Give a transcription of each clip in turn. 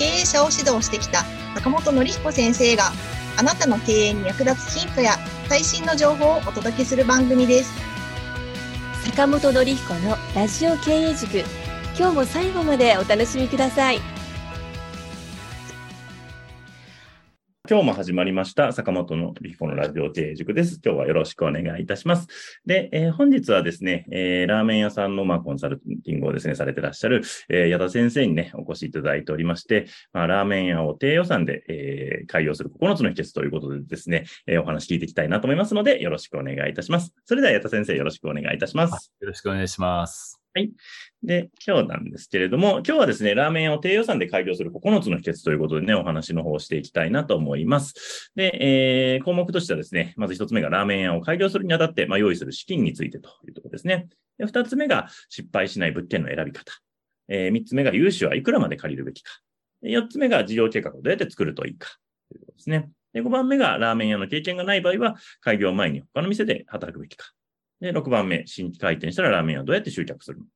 経営者を指導してきた坂本典彦先生があなたの経営に役立つヒントや最新の情報をお届けする番組です。坂本典彦のラジオ経営塾今日も最後までお楽しみください今日も始まりました、坂本のり彦のラジオ経営塾です。今日はよろしくお願いいたします。で、えー本日はですね、えーラーメン屋さんの、まあ、コンサルティングをですね、されてらっしゃる、えー矢田先生にね、お越しいただいておりまして、まあ、ラーメン屋を低予算で、えー開業する9つの秘訣ということでですね、えーお話聞いていきたいなと思いますので、よろしくお願いいたします。それでは矢田先生、よろしくお願いいたします。よろしくお願いします。で、今日なんですけれども、今日はですね、ラーメン屋を低予算で開業する9つの秘訣ということでね、お話の方をしていきたいなと思います。で、えー項目としてはですね、まず一つ目がラーメン屋を開業するにあたって、まあ、用意する資金についてというところですね。で、二つ目が失敗しない物件の選び方。えー三つ目が融資はいくらまで借りるべきか。で四つ目が事業計画をどうやって作るといいか。ということですね。で、五番目がラーメン屋の経験がない場合は、開業前に他の店で働くべきか。で、六番目、新規開店したらラーメン屋をどうやって集客するのか。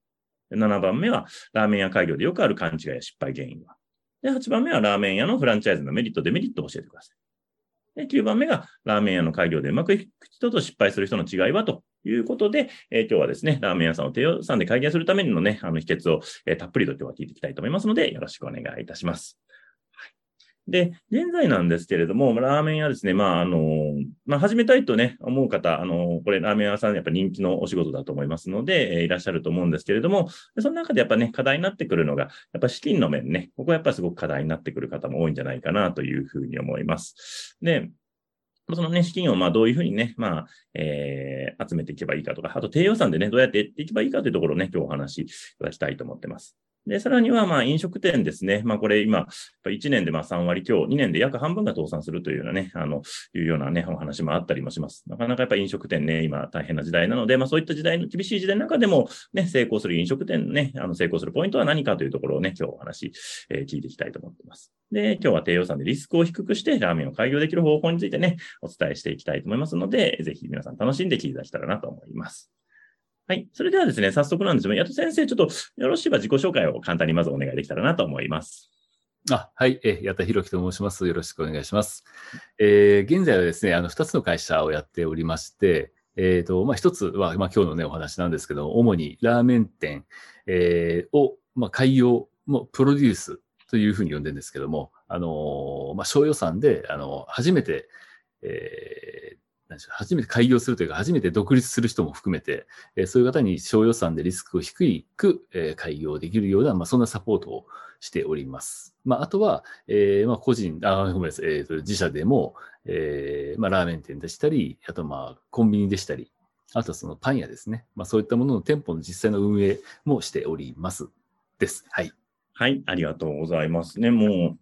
7番目は、ラーメン屋開業でよくある勘違いや失敗原因は。で、8番目は、ラーメン屋のフランチャイズのメリット、デメリットを教えてください。で、9番目が、ラーメン屋の開業でうまくいく人と失敗する人の違いはということで、えー今日はですね、ラーメン屋さんを低予算で開業するためのね、あの秘訣を、えーたっぷりと今日は聞いていきたいと思いますので、よろしくお願いいたします。で、現在なんですけれども、ラーメン屋ですね、まあ、あの、まあ、始めたいとね、思う方、あの、これ、ラーメン屋さんやっぱ人気のお仕事だと思いますので、えーいらっしゃると思うんですけれども、その中でやっぱね、課題になってくるのが、やっぱ資金の面ね、ここはやっぱすごく課題になってくる方も多いんじゃないかなというふうに思います。で、そのね、資金をまあどういうふうにね、まあ、えー集めていけばいいかとか、あと低予算でね、どうやってやっていけばいいかというところをね、今日お話しいただきたいと思ってます。で、さらにはまあ飲食店ですね。まあこれ今、1年でまあ3割強、2年で約半分が倒産するというようなね、あの、いうようなね、お話もあったりもします。なかなかやっぱ飲食店ね、今大変な時代なので、まあそういった時代の、厳しい時代の中でもね、成功する飲食店ね、あの成功するポイントは何かというところをね、今日お話、えー聞いていきたいと思っています。で、今日は低予算でリスクを低くしてラーメンを開業できる方法についてね、お伝えしていきたいと思いますので、ぜひ皆さん楽しんで聞いていただけたらなと思います。はい。それではですね、早速なんですが、矢戸先生、ちょっとよろしいば自己紹介を簡単にまずお願いできたらなと思います。あ、はい、え、矢田博樹と申します。よろしくお願いします。えー現在はですね、あの、二つの会社をやっておりまして、えっ、と、まあ、一つは、まあ、今日のね、お話なんですけど、主にラーメン店、えーを、まあ、開業、もプロデュースというふうに呼んでるんですけども、あのーまあ、小予算で、あの初めて、えー初めて開業するというか、初めて独立する人も含めて、えそういう方に小予算でリスクを低く、え開業できるような、まあ、そんなサポートをしております。まあ、あとは、えーまあ、個人、あ、ごめんなさい、えーと、自社でも、えーまあ、ラーメン店でしたり、あと、まあ、コンビニでしたり、あとそのパン屋ですね。まあ、そういったものの店舗の実際の運営もしております。です。はい。はい、ありがとうございますね。もう、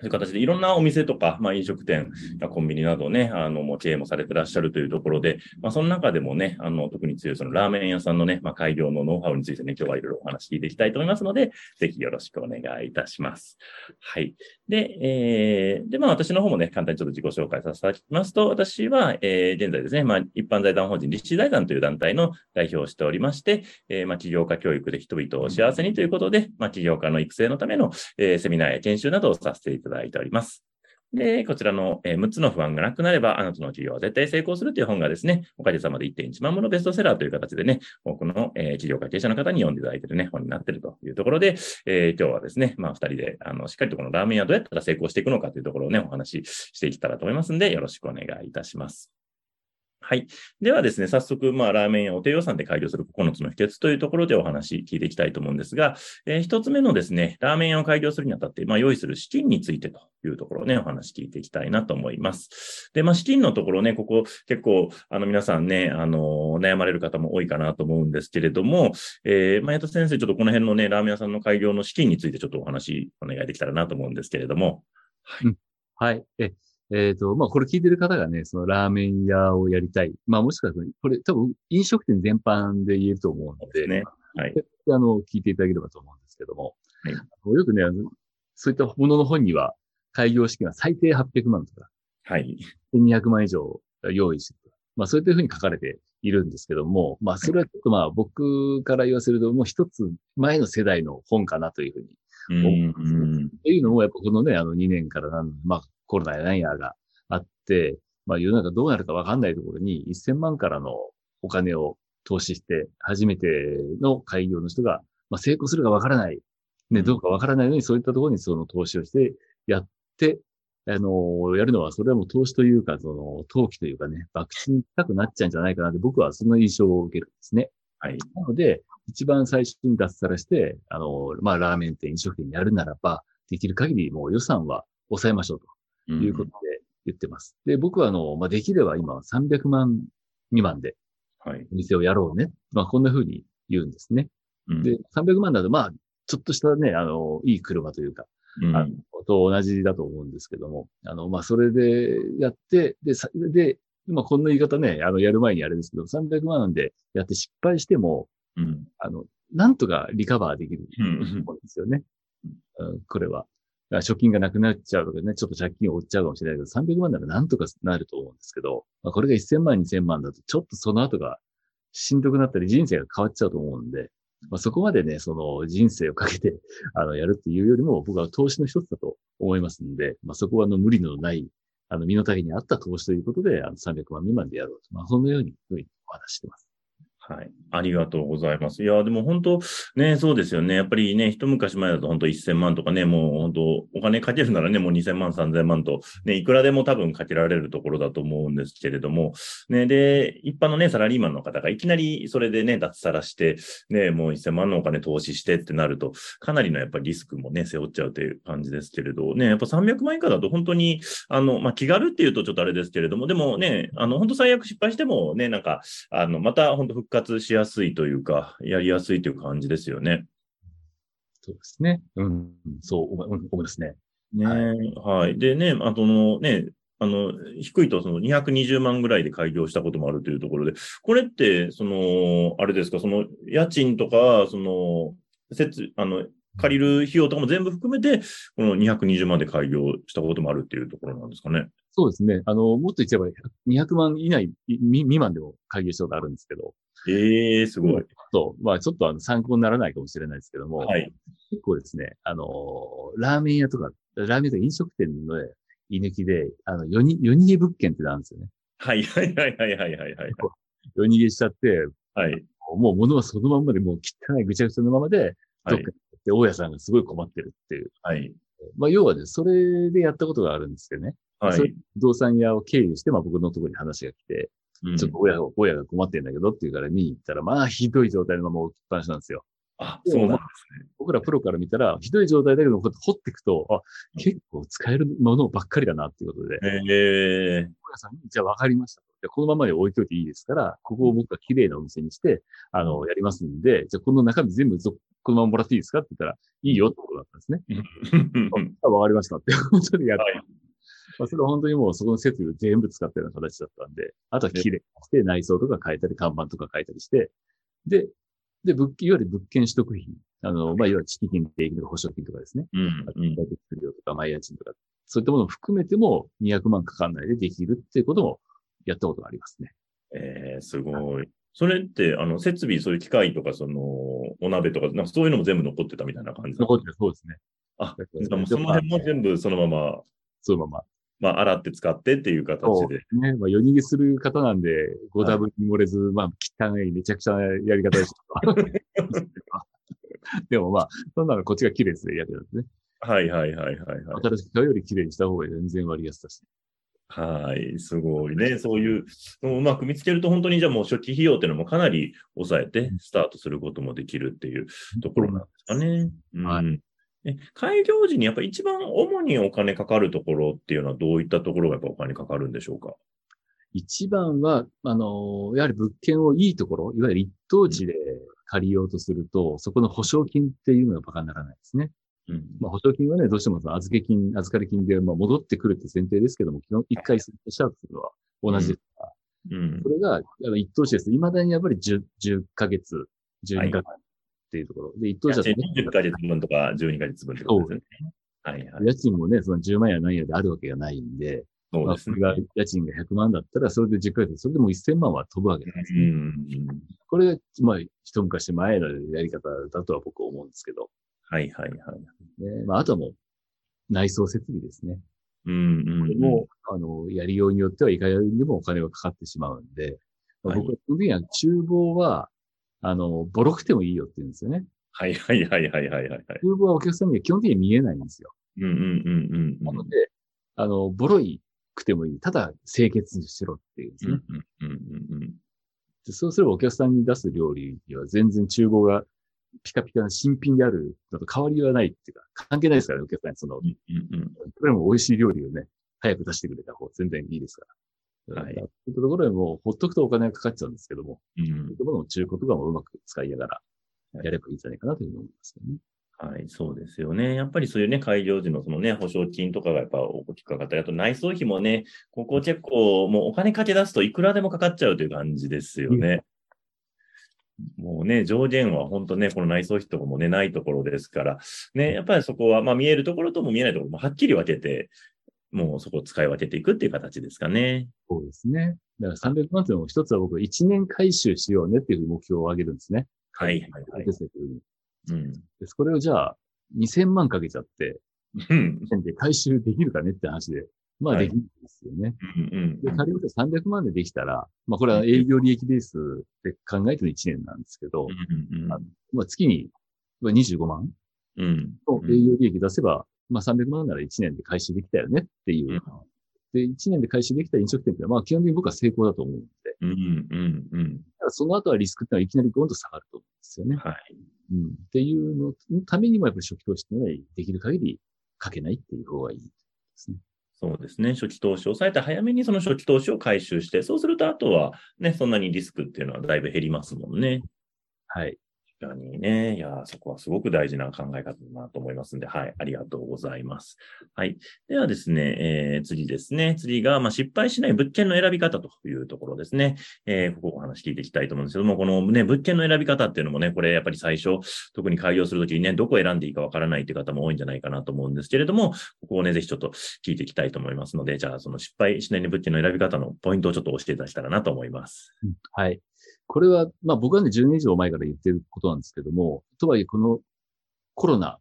という形でいろんなお店とか、まあ飲食店コンビニなどね、あの、もう経営もされてらっしゃるというところで、まあその中でもね、あの、特に強いそのラーメン屋さんのね、まあ開業のノウハウについてね、今日はいろいろお話聞いていきたいと思いますので、ぜひよろしくお願いいたします。はい。で、えー、で、まあ私の方もね、簡単にちょっと自己紹介させていただきますと、私は、えー、現在ですね、まあ一般財団法人立志財団という団体の代表をしておりまして、えー、まあ起業家教育で人々を幸せにということで、まあ起業家の育成のための、えーセミナーや研修などをさせていただきますいております。で、こちらの、え6つの不安がなくなれば、あなたの企業は絶対成功するという本がですね、おかげさまで1.1万ものベストセラーという形でね、多くの、えー企業関係者の方に読んでいただいているね、本になっているというところで、えー今日はですね、まあ、2人で、あの、しっかりとこのラーメン屋どうやったら成功していくのかというところをね、お話ししていけたらと思いますんで、よろしくお願いいたします。はい。ではですね、早速、まあ、ラーメン屋を低予算で開業する9つの秘訣というところでお話聞いていきたいと思うんですが、えー、1つ目のですね、ラーメン屋を開業するにあたって、まあ、用意する資金についてというところをね、お話聞いていきたいなと思います。で、まあ、資金のところね、ここ結構、あの、皆さんね、あの、悩まれる方も多いかなと思うんですけれども、えー、まあ、矢田先生、ちょっとこの辺のね、ラーメン屋さんの開業の資金についてちょっとお話お願いできたらなと思うんですけれども。はい。うん、はい。え、えっ、ー、と、まあ、これ聞いてる方がね、そのラーメン屋をやりたい。まあ、もしかしたら、これ多分飲食店全般で言えると思うので、ね、はい。あの、聞いていただければと思うんですけども、はい、よくね、あの、そういったものの本には、開業資金は最低800万とか、はい。200万以上用意してるとか、まあ、そういったふうに書かれているんですけども、まあ、それはちょっとまあ、僕から言わせると、もう一つ前の世代の本かなというふうに思うんです、ね。っていうのも、やっぱこのね、あの2年からなん、まあ、コロナやなんやがあって、まあ世の中どうなるかわかんないところに1000万からのお金を投資して、初めての開業の人が、まあ成功するかわからない。ね、どうかわからないのにそういったところにその投資をしてやって、あの、やるのは、それはもう投資というか、その、投機というかね、爆心したくなっちゃうんじゃないかなって僕はその印象を受けるんですね。はい。なので、一番最初に脱サラして、あの、まあ、ラーメン店、飲食店やるならば、できる限りもう予算は抑えましょうということで言ってます。で、僕はあの、まあ、できれば今300万未満で、はい。お店をやろうね。まあ、こんな風に言うんですね。うん、で、300万だと、まあ、ちょっとしたね、あの、いい車というか、うん、あの、と同じだと思うんですけども、あの、まあ、それでやって、で、で、まあ、こんな言い方ね、あの、やる前にあれですけど、300万でやって失敗しても、うん、あの、なんとかリカバーできるうんですよね。うん、これは。貯金がなくなっちゃうとかね、ちょっと借金を負っちゃうかもしれないけど、300万ならなんとかなると思うんですけど、まあ、これが1000万、2000万だと、ちょっとその後がしんどくなったり人生が変わっちゃうと思うんで、まあ、そこまでね、その人生をかけて、あの、やるっていうよりも、僕は投資の一つだと思いますので、まあ、そこはあの、無理のない、あの、身の丈に合った投資ということで、あの、300万未満でやろうと。まあ、そのように、お話してます。はい。ありがとうございます。いや、でも本当、ね、そうですよね。やっぱりね、一昔前だと本当1000万とかね、もう本当、お金かけるならね、もう2000万、3000万と、ね、いくらでも多分かけられるところだと思うんですけれども、ね、で、一般のね、サラリーマンの方がいきなりそれでね、脱サラして、ね、もう1000万のお金投資してってなると、かなりのやっぱりリスクもね、背負っちゃうという感じですけれど、ね、やっぱ300万以下だと本当に、あの、まあ、気軽っていうとちょっとあれですけれども、でもね、あの、本当最悪失敗してもね、なんか、あの、また本当復活しやすいとというか、やりやすいという感じですよね。そうですね。うん、そう思いますね。ね、はい、はい。でね、あとのね、あの、低いとその220万ぐらいで開業したこともあるというところで、これって、その、あれですか、その、家賃とか、その、設、あの、借りる費用とかも全部含めて、この220万で開業したこともあるっていうところなんですかね。そうですね。あの、もっと言っちゃえば200万以内、未満でも開業したことあるんですけど。ええー、すごい。そう。まあ、ちょっとあの参考にならないかもしれないですけども。はい。結構ですね、あの、ラーメン屋とか、ラーメンとか飲食店の居抜きで、あの、夜に、夜逃げ物件ってなんですよね。はいはいはいはいはいはい、はい。夜逃げしちゃって、はい。もう物はそのままでもう汚いぐちゃぐちゃのままで、どっかで大家さんがすごい困ってるっていう。はい。まあ、要はね、それでやったことがあるんですけどね。はい。不動産屋を経由して、まあ僕のところに話が来て、うん、ちょっと親が、親が困ってんだけどって言うから見に行ったら、まあひどい状態のまま置きっぱなしなんですよ。あ、そうなんですね。僕らプロから見たら、ひどい状態だけど、掘っていくと、あ、結構使えるものばっかりだなっていうことで。ええー。大家さんに、じゃあ分かりましたと。このままで置いといていいですから、ここを僕が綺麗なお店にして、あの、やりますんで、じゃあこの中身全部このままもらっていいですかって言ったら、いいよってことだったんですね。わかりましたってことでやって。はいまあ、それは本当にもうそこの設備を全部使ったような形だったんで、あとは綺麗にして内装とか変えたり、看板とか変えたりして、で、で、物いわゆる物件取得費、あの、まあ、いわゆる地金、定金、保証金とかですね。うん。うん。料とか、マイ家賃とか、そういったものを含めても200万かかんないでできるっていうこともやったことがありますね。ええー、すごい。それって、あの、設備、そういう機械とか、その、お鍋とか、なんかそういうのも全部残ってたみたいな感じ残ってる、そうですね。あ、もその辺も全部そのまま。そのまま。まあ、洗って使ってっていう形で。ね。まあ、夜逃げする方なんで、ごダブに漏れず、はい、まあ、汚い、めちゃくちゃなやり方でした。でもまあ、そんなのこっちが綺麗ですね、やってるんですね。はいはいはいはい、はい。新しく買うより綺麗にした方が全然割安だし。はい、すごいね。そういううまく見つけると、本当にじゃあもう初期費用っていうのもかなり抑えてスタートすることもできるっていうところなんですかね。うんはいえ開業時にやっぱ一番主にお金かかるところっていうのはどういったところがやっぱお金かかるんでしょうか？一番は、あの、やはり物件をいいところ、いわゆる一等地で借りようとすると、そこの保証金っていうのがバカにならないですね。うん。まあ、保証金はね、どうしてもその預け金、預かり金で、まあ、戻ってくるって前提ですけども、基本一回スタートするのは同じですから、うんそ。れが、一等地です。未だにやっぱり10、10ヶ月、12ヶ月っていうところ。で、一等地だとね、10ヶ月分とか12ヶ月分ってことですね。はいはい。家賃もね、その10万や何やであるわけがないんで、まあ、そうですねそれ。が家賃が100万だったら、それで10ヶ月、それでも1000万は飛ぶわけなんですね。うん。これが、まあ、一昔前のやり方だとは僕は思うんですけど、はいはいはい。ね、まあ、あとはもう、内装設備ですね。うんうんこれも、あの、やりようによってはいかにもお金がかかってしまうんで、まあはい僕は基本的には厨房は、あの、ボロくてもいいよって言うんですよね。はいはいはいはいはいはい。厨房はお客さんには基本的に見えないんですよ。うんうんうんうなんので、あの、ボロいくてもいい。ただ、清潔にしろっていうんですね。うんうんうんうんでそうすればお客さんに出す料理には全然厨房がピカピカな新品であるのと変わりはないっていうか、関係ないですからね、お客さんにその、うんうんうんこれも美味しい料理をね、早く出してくれた方が全然いいですから。はいそういったところでもうほっとくとお金がかかっちゃうんですけども、うんそういうところの中古とかもうまく使いながらやればいいんじゃないかなというふうに思いますけどね。はい、そうですよね。やっぱりそういうね、開業時のそのね、保証金とかがやっぱ大きくかかったり、あと内装費もね、ここ結構もうお金かけ出すといくらでもかかっちゃうという感じですよね。もうね、上限は本当ね、この内装費とかもね、ないところですから、ね、やっぱりそこは、まあ見えるところとも見えないところもはっきり分けて、もうそこを使い分けていくっていう形ですかね。そうですね。だから300万っていうのも一つは僕1年回収しようねっていう目標を上げるんですね。はいはいはいですねというん。でこれをじゃあ2000万かけちゃって、うん。で回収できるかねって話で、まあはいできるんですよね。うん。で、仮に300万でできたら、まあこれは営業利益ベースで考えての1年なんですけど、うん。まあ月にまあ25万うん。の営業利益出せば、まあ300万なら1年で回収できたよねっていう。うんで、1年で回収できた飲食店ってのは、まあ基本的に僕は成功だと思うんで、うん。うん。うん。その後はリスクってのはいきなりゴンと下がると思うんですよね。はい。うん。っていうののためにもやっぱり初期投資っていうのはできる限りかけないっていう方がいいですね。そうですね。初期投資を抑えて早めにその初期投資を回収して、そうするとあとはね、そんなにリスクっていうのはだいぶ減りますもんね。はい。確かにね。いや、そこはすごく大事な考え方だなと思いますんで、はい。ありがとうございます。はい。ではですね、えー、次ですね。次が、まあ、失敗しない物件の選び方というところですね。えー、ここお話聞いていきたいと思うんですけども、このね、物件の選び方っていうのもね、これやっぱり最初、特に開業するときにね、どこを選んでいいかわからないっていう方も多いんじゃないかなと思うんですけれども、ここをね、ぜひちょっと聞いていきたいと思いますので、じゃあ、その失敗しない物件の選び方のポイントをちょっと教えていただけたらなと思います。はい。これは、まあ僕はね、10年以上前から言ってることなんですけども、とはいえこのコロナ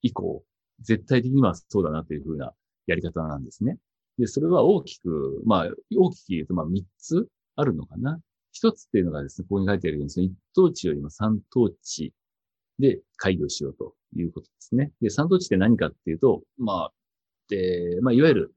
以降、絶対的にはそうだなというふうなやり方なんですね。で、それは大きく、まあ、大きく言うと、まあ3つあるのかな。一つっていうのがですね、ここに書いてあるように、その一等地よりも三等地で開業しようということですね。で、三等地って何かっていうと、まあ、で、まあ、いわゆる、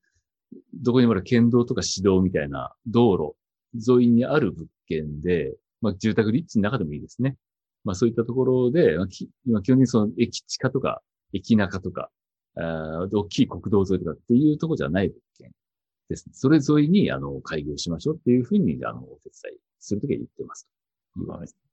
どこにもある県道とか市道みたいな道路沿いにある物件で、まあ、住宅立地の中でもいいですね。まあ、そういったところで、まあ、基本的にその駅地下とか、駅中とか、あ大きい国道沿いとかっていうところじゃない物件ですね。それ沿いに、あの、開業しましょうっていうふうに、あの、お手伝いするときは言ってます。はい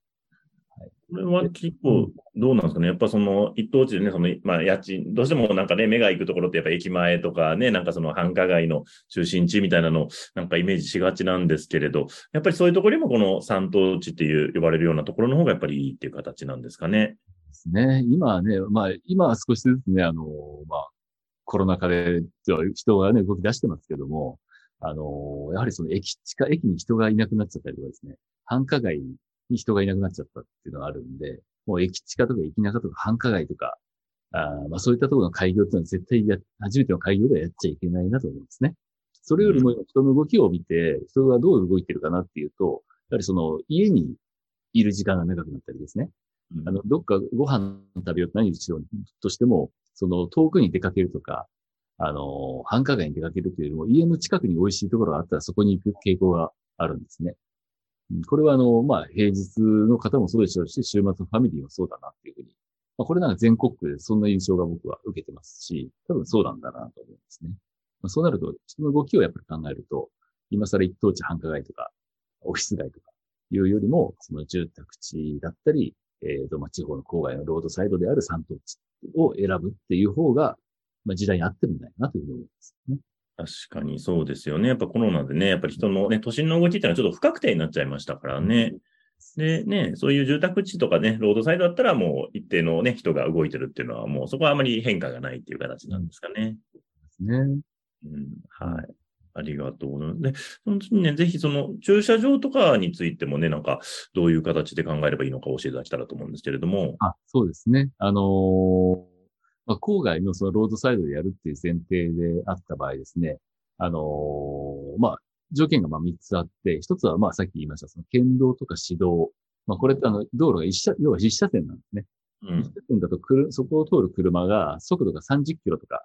これは結構、どうなんですかね？やっぱその一等地でね、その、まあ家賃、どうしてもなんかね、目が行くところってやっぱ駅前とかね、なんかその繁華街の中心地みたいなのをなんかイメージしがちなんですけれど、やっぱりそういうところにもこの三等地っていう呼ばれるようなところの方がやっぱりいいっていう形なんですかね？ですね。今はね、まあ、今は少しずつね、あの、まあ、コロナ禍で人がね、動き出してますけども、あの、やはりその駅地下、駅に人がいなくなっちゃったりとかですね、繁華街に人がいなくなっちゃったっていうのがあるんで、もう駅地下とか駅中とか繁華街とか、あーまあそういったところの開業っていうのは絶対や、初めての開業ではやっちゃいけないなと思うんですね。それよりも人の動きを見て、人がどう動いてるかなっていうと、やはりその家にいる時間が長くなったりですね。あの、どっかご飯食べようと何しようとしても、その遠くに出かけるとか、あの、繁華街に出かけるというよりも、家の近くに美味しいところがあったらそこに行く傾向があるんですね。これはあの、まあ、平日の方もそうでしょうし、週末のファミリーもそうだなっていうふうに。まあ、これなんか全国区でそんな印象が僕は受けてますし、多分そうなんだなと思うんですね。まあ、そうなると、人の動きをやっぱり考えると、今更一等地繁華街とか、オフィス街とかいうよりも、その住宅地だったり、えっ、と、まあ、地方の郊外のロードサイドである三等地を選ぶっていう方が、まあ、時代に合ってるんだよなというふうに思いますね。確かにそうですよね。やっぱコロナでね、やっぱり人のね、都心の動きっていうのはちょっと不確定になっちゃいましたからね。でね、そういう住宅地とかね、ロードサイドだったらもう一定のね、人が動いてるっていうのはもうそこはあまり変化がないっていう形なんですかね。ですね。うん、はい。ありがとう。で、その次にね、ぜひその駐車場とかについてもね、なんかどういう形で考えればいいのか教えていただけたらと思うんですけれども。あ、そうですね。あのー、まあ、郊外のそのロードサイドでやるっていう前提であった場合ですね、あのー、まあ、条件がまあ3つあって、1つはまあさっき言いました、その県道とか市道。まあこれってあの、道路が一車、要は一車線なんですね。うん、一車線だとくる、そこを通る車が速度が30キロとか、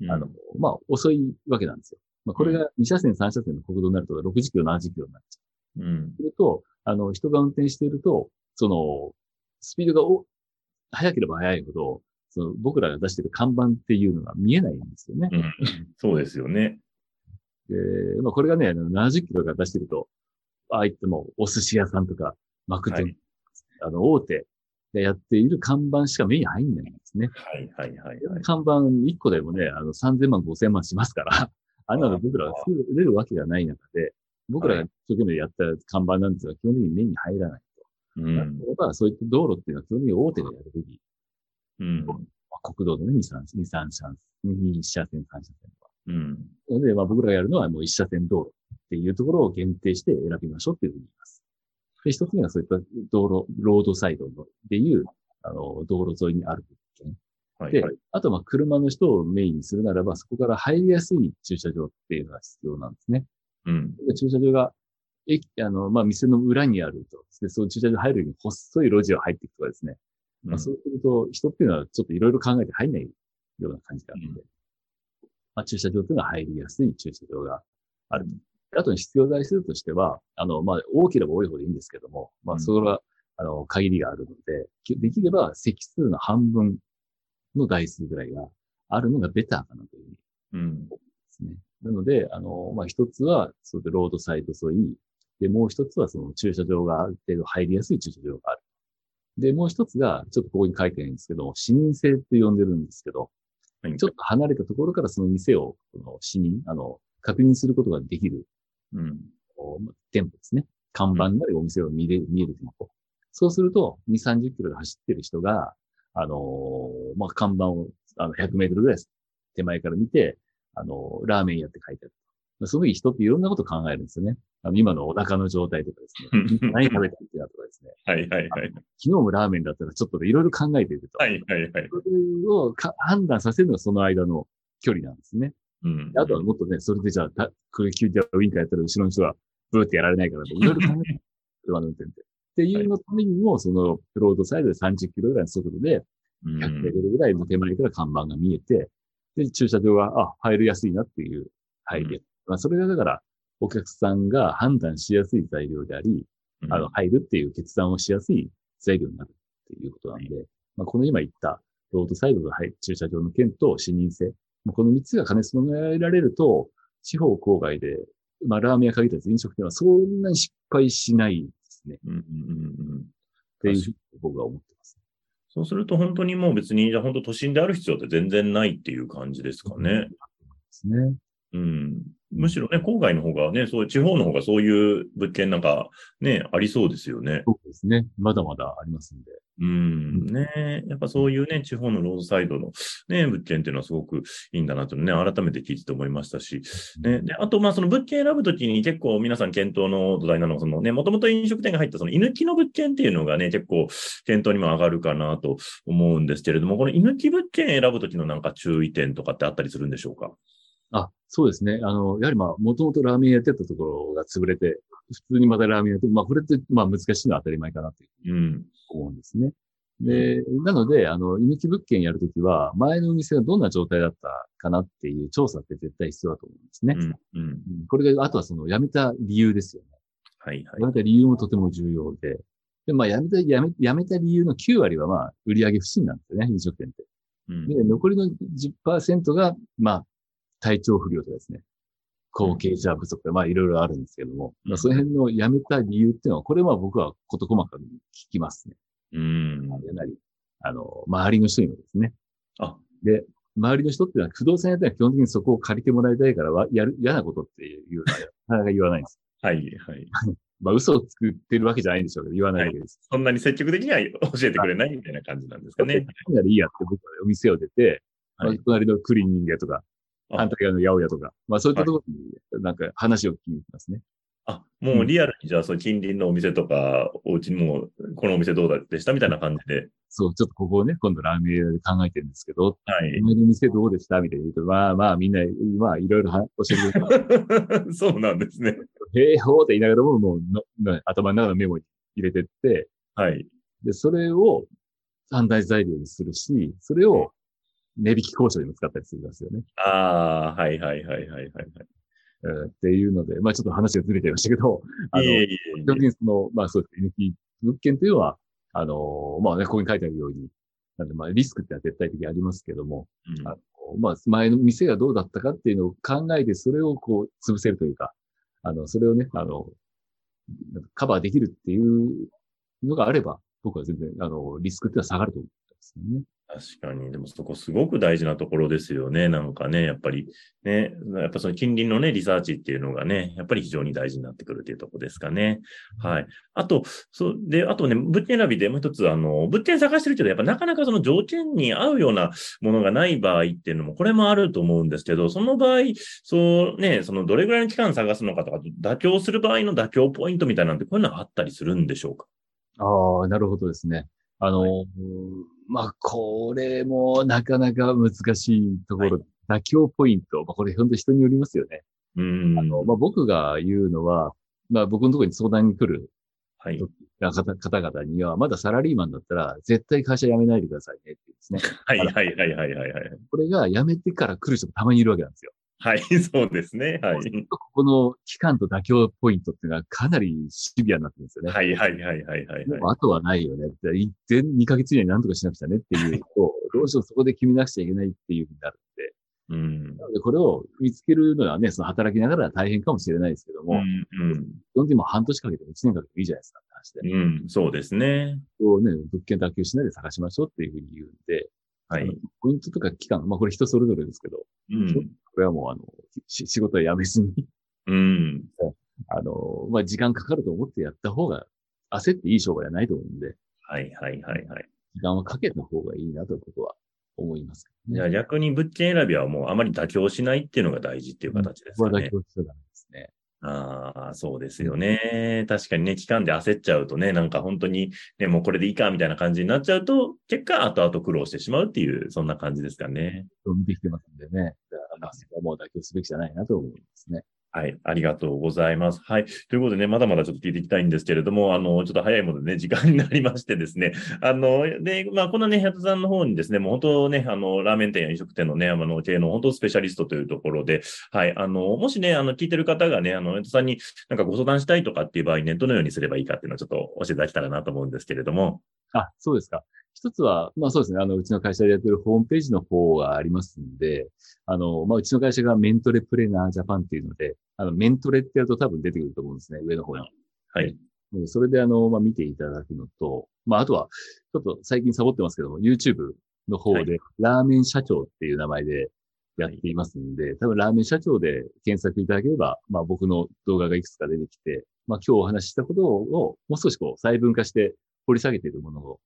うん、あの、まあ遅いわけなんですよ。まあこれが2車線、3車線の国道になると60キロ、70キロになっちゃう。うん。すると、あの、人が運転していると、その、スピードがお速ければ速いほど、その僕らが出している看板っていうのが見えないんですよね。うん、そうですよね。で、まあこれがね、70キロが出してると、ああいってもお寿司屋さんとか、マクド、はい、あの、大手がやっている看板しか目に入んないんですね。はいはいはい、はい、看板1個でもね、あの3000万、5000万しますから、あんなの僕らが売れるわけがない中で、僕らが一生懸命やった看板なんですが、基本的に目に入らないと。うん。例えば、そういった道路っていうのは基本的に大手がやるべきうん。国道の2、3、2、3車、2車線、3車線とか。うん。ので、まあ僕らがやるのはもう1車線道路っていうところを限定して選びましょうっていうふうに言います。で、一つ目はそういった道路、ロードサイドのでいう、あの、道路沿いにある物件。はい、で、あとまあ車の人をメインにするならば、そこから入りやすい駐車場っていうのが必要なんですね。うん。駐車場が、駅、あの、まあ店の裏にあると。で、その駐車場入るように細い路地を入っていくとかですね。まあ、そうすると、人っていうのはちょっといろいろ考えて入んないような感じがあるので、まあ、駐車場っていうのは入りやすい駐車場がある。あとに必要台数としては、あの、まあ、大ければ多いほどいいんですけども、まあ、それは、あの、限りがあるので、できれば席数の半分の台数ぐらいがあるのがベターかなというふうに思いますね。うん、なので、あの、まあ、一つは、そうでロードサイド沿い、で、もう一つはその駐車場がある程度入りやすい駐車場がある。で、もう一つが、ちょっとここに書いてないんですけど、視認性って呼んでるんですけど、はい、ちょっと離れたところからその店を、この視認、あの、確認することができる、うん、店舗ですね。看板なりお店を見れる、見える店舗。そうすると、2、30キロで走ってる人が、あのー、まあ、看板を、あの、100メートルぐらい手前から見て、あのー、ラーメン屋って書いてある。その時人っていろんなこと考えるんですよね。あの今のお腹の状態とかですね。何食べたいってなとかですね。はいはいはい。昨日もラーメンだったらちょっといろいろ考えていると。はいはいはい。それを判断させるのがその間の距離なんですね。うん。あとはもっとね、それでじゃあ、たこれ急にウィンカーやったら後ろの人はブーってやられないからいろいろ考えて、車の運転って。っていうのためにも、その、ロードサイドで30キロぐらいの速度で、100メートルぐらいの手前から看板が見えて、で、駐車場が、あ、入りやすいなっていう入りまあ、それがだから、お客さんが判断しやすい材料であり、うん、あの、入るっていう決断をしやすい材料になるっていうことなんで、まあ、この今言ったロードサイドの駐車場の件と視認性、この3つが兼ね備えられると、地方郊外で、まあ、ラーメン屋限らず飲食店はそんなに失敗しないですね。うんうんうん、っていうふうに僕は思ってます。そうすると本当にもう別に、じゃあ本当都心である必要って全然ないっていう感じですかね。ですね。うん。むしろね、郊外の方がね、そういう地方の方がそういう物件なんかね、ありそうですよね。そうですね。まだまだありますんで。うん、ね。やっぱそういうね、地方のロードサイドのね、物件っていうのはすごくいいんだなとね、改めて聞いてて思いましたし。ね。で、あと、まあその物件選ぶときに結構皆さん検討の土台なのは、そのね、もともと飲食店が入ったその居抜きの物件っていうのがね、結構検討にも上がるかなと思うんですけれども、この居抜き物件選ぶときのなんか注意点とかってあったりするんでしょうか？あ、そうですね。あの、やはりまあ、もともとラーメンやってたところが潰れて、普通にまたラーメンやって、まあ、これって、まあ、難しいのは当たり前かなという、うん、思うんですね。で、なので、あの、居抜き物件やるときは、前のお店がどんな状態だったかなっていう調査って絶対必要だと思うんですね。うん。うん。うんこれが、あとはその、辞めた理由ですよね。はいはい辞。めた理由もとても重要で。で、まあ、辞めた、辞め、辞めた理由の9割は、まあ、売上不振なんですよね、飲食店って。うんで、残りの10%が、まあ、体調不良とかですね。後継者不足とか、まあ、いろいろあるんですけども、うんまあ、その辺の辞めた理由っていうのは、これは僕は事細かに聞きますね。うん。かなり、あの、周りの人にもですね。あ、で、周りの人っていうのは、不動産屋ってのは基本的にそこを借りてもらいたいからは、やる、嫌なことっていうのは、なかなか言わないんです。はいはい。まあ、嘘を作ってるわけじゃないんでしょうけど、言わないわけです。そんなに積極的には教えてくれないみたいな感じなんですかね。何ならいいやって僕はお店を出て、まあはい隣のクリーニング屋とか、あ反対側の八百屋とか、まあそういったところになんか話を聞きに行きますね。あ、もうリアルにじゃあ、そう近隣のお店とか、お家にも、このお店どうでしたみたいな感じで。そう、ちょっとここをね、今度ラーメン屋で考えてるんですけど、はい。前の店どうでしたみたいな言うと、まあまあみんな、まあいろいろは教えてくれて、そうなんですね。へえほーって言いながらも、もうのの頭の中のメモに入れてって、はい。で、それを判断材料にするし、それを値引き交渉にも使ったりするんですよね。ああ、はいはいはいはいはい。えーっていうので、まあちょっと話がずれてましたけど、あの、いえいえいえ基本的にその、まあそうです。抜き物件というのは、あの、まあね、ここに書いてあるように、なんでまあリスクってのは絶対的にありますけども、うんあのまあ前の店がどうだったかっていうのを考えて、それをこう潰せるというか、あの、それをね、あの、カバーできるっていうのがあれば、僕は全然、あの、リスクっていうのは下がると思うんですよね。確かに。でもそこすごく大事なところですよね。なんかね、やっぱりね、やっぱその近隣のね、リサーチっていうのがね、やっぱり非常に大事になってくるっていうとこですかね。はい。あと、そう、で、あとね、物件選びでもう一つ、あの、物件探してるけど、やっぱなかなかその条件に合うようなものがない場合っていうのも、これもあると思うんですけど、その場合、そうね、そのどれぐらいの期間探すのかとか、妥協する場合の妥協ポイントみたいなんて、こういうのがあったりするんでしょうか？ああ、なるほどですね。あの、はまあ、これもなかなか難しいところ、妥協ポイント。まあ、これ本当に人によりますよね。うん。あの、まあ、僕が言うのは、まあ、僕のところに相談に来るはい。方方々には、まだサラリーマンだったら、絶対会社辞めないでくださいねって言うんですね。はい、はい、はい、はい、はい。はいこれが辞めてから来る人もたまにいるわけなんですよ。はい、そうですね。はい。ここの期間と妥協ポイントっていうのはかなりシビアになってるんですよね。はい、はい、はい、はい、はい。もうあとはないよねって、一点2ヶ月以内に何とかしなくちゃねっていうと、どうしてもそこで決めなくちゃいけないっていうふうになるんで、うん。なのでこれを見つけるのはね、その働きながら大変かもしれないですけども、うん、基本的にもう半年かけても1年かけてもいいじゃないですかって話で、うん。うん、そうですね。こうね、物件妥協しないで探しましょうっていうふうに言うんで、はい。ポイントとか期間、まあこれ人それぞれですけど、うん。これはもうあの、し仕事は辞めずに、うん。あの、まあ時間かかると思ってやった方が、焦っていい商売はないと思うんで、はい、はい、はい、はい。時間はかけた方がいいなと僕は思いますね。じゃあ逆に物件選びはもうあまり妥協しないっていうのが大事っていう形ですかねここは妥。協しちゃダメですね。ああ、そうですよね。確かにね、期間で焦っちゃうとね、なんか本当にね、もうこれでいいかみたいな感じになっちゃうと、結果後々苦労してしまうっていう、そんな感じですかね。見てきてますんでね。だからまあ、そこはもう妥協すべきじゃないなと思いますね。はい、ありがとうございます。はい。ということでね、まだまだちょっと聞いていきたいんですけれども、あの、ちょっと早いものでね、時間になりましてですね、あの、で、まあ、このね、百さんの方にですね、もう本当ね、あの、ラーメン店や飲食店のね、あの、経営の本当スペシャリストというところで、はい、あの、もしね、あの、聞いてる方がね、あの、百さんになんかご相談したいとかっていう場合ね、どのようにすればいいかっていうのをちょっと教えていただけたらなと思うんですけれども、あ、そうですか。一つは、まあそうですね。あの、うちの会社でやってるホームページの方がありますんで、あの、まあうちの会社がメントレプレナージャパンっていうので、あの、メントレってやると多分出てくると思うんですね。上の方に。はい。うんそれであの、まあ見ていただくのと、まああとは、ちょっと最近サボってますけども、YouTube の方で、ラーメン社長っていう名前でやっていますんで、多分ラーメン社長で検索いただければ、まあ僕の動画がいくつか出てきて、まあ今日お話ししたことをもう少しこう細分化して掘り下げているものを、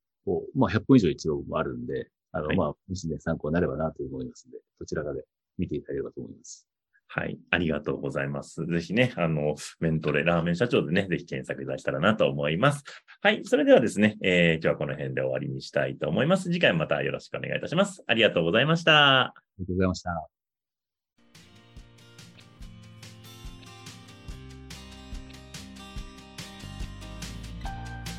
まあ100本以上一応あるんで、あの、はいまあ、もしね、参考になればなと思いますので、どちらかで見ていただければと思います。はい。ありがとうございます。ぜひね、あの、メントレ、ラーメン社長でね、ぜひ検索いただけたらなと思います。はい。それではですね、えー、今日はこの辺で終わりにしたいと思います。次回またよろしくお願いいたします。ありがとうございました。ありがとうございました。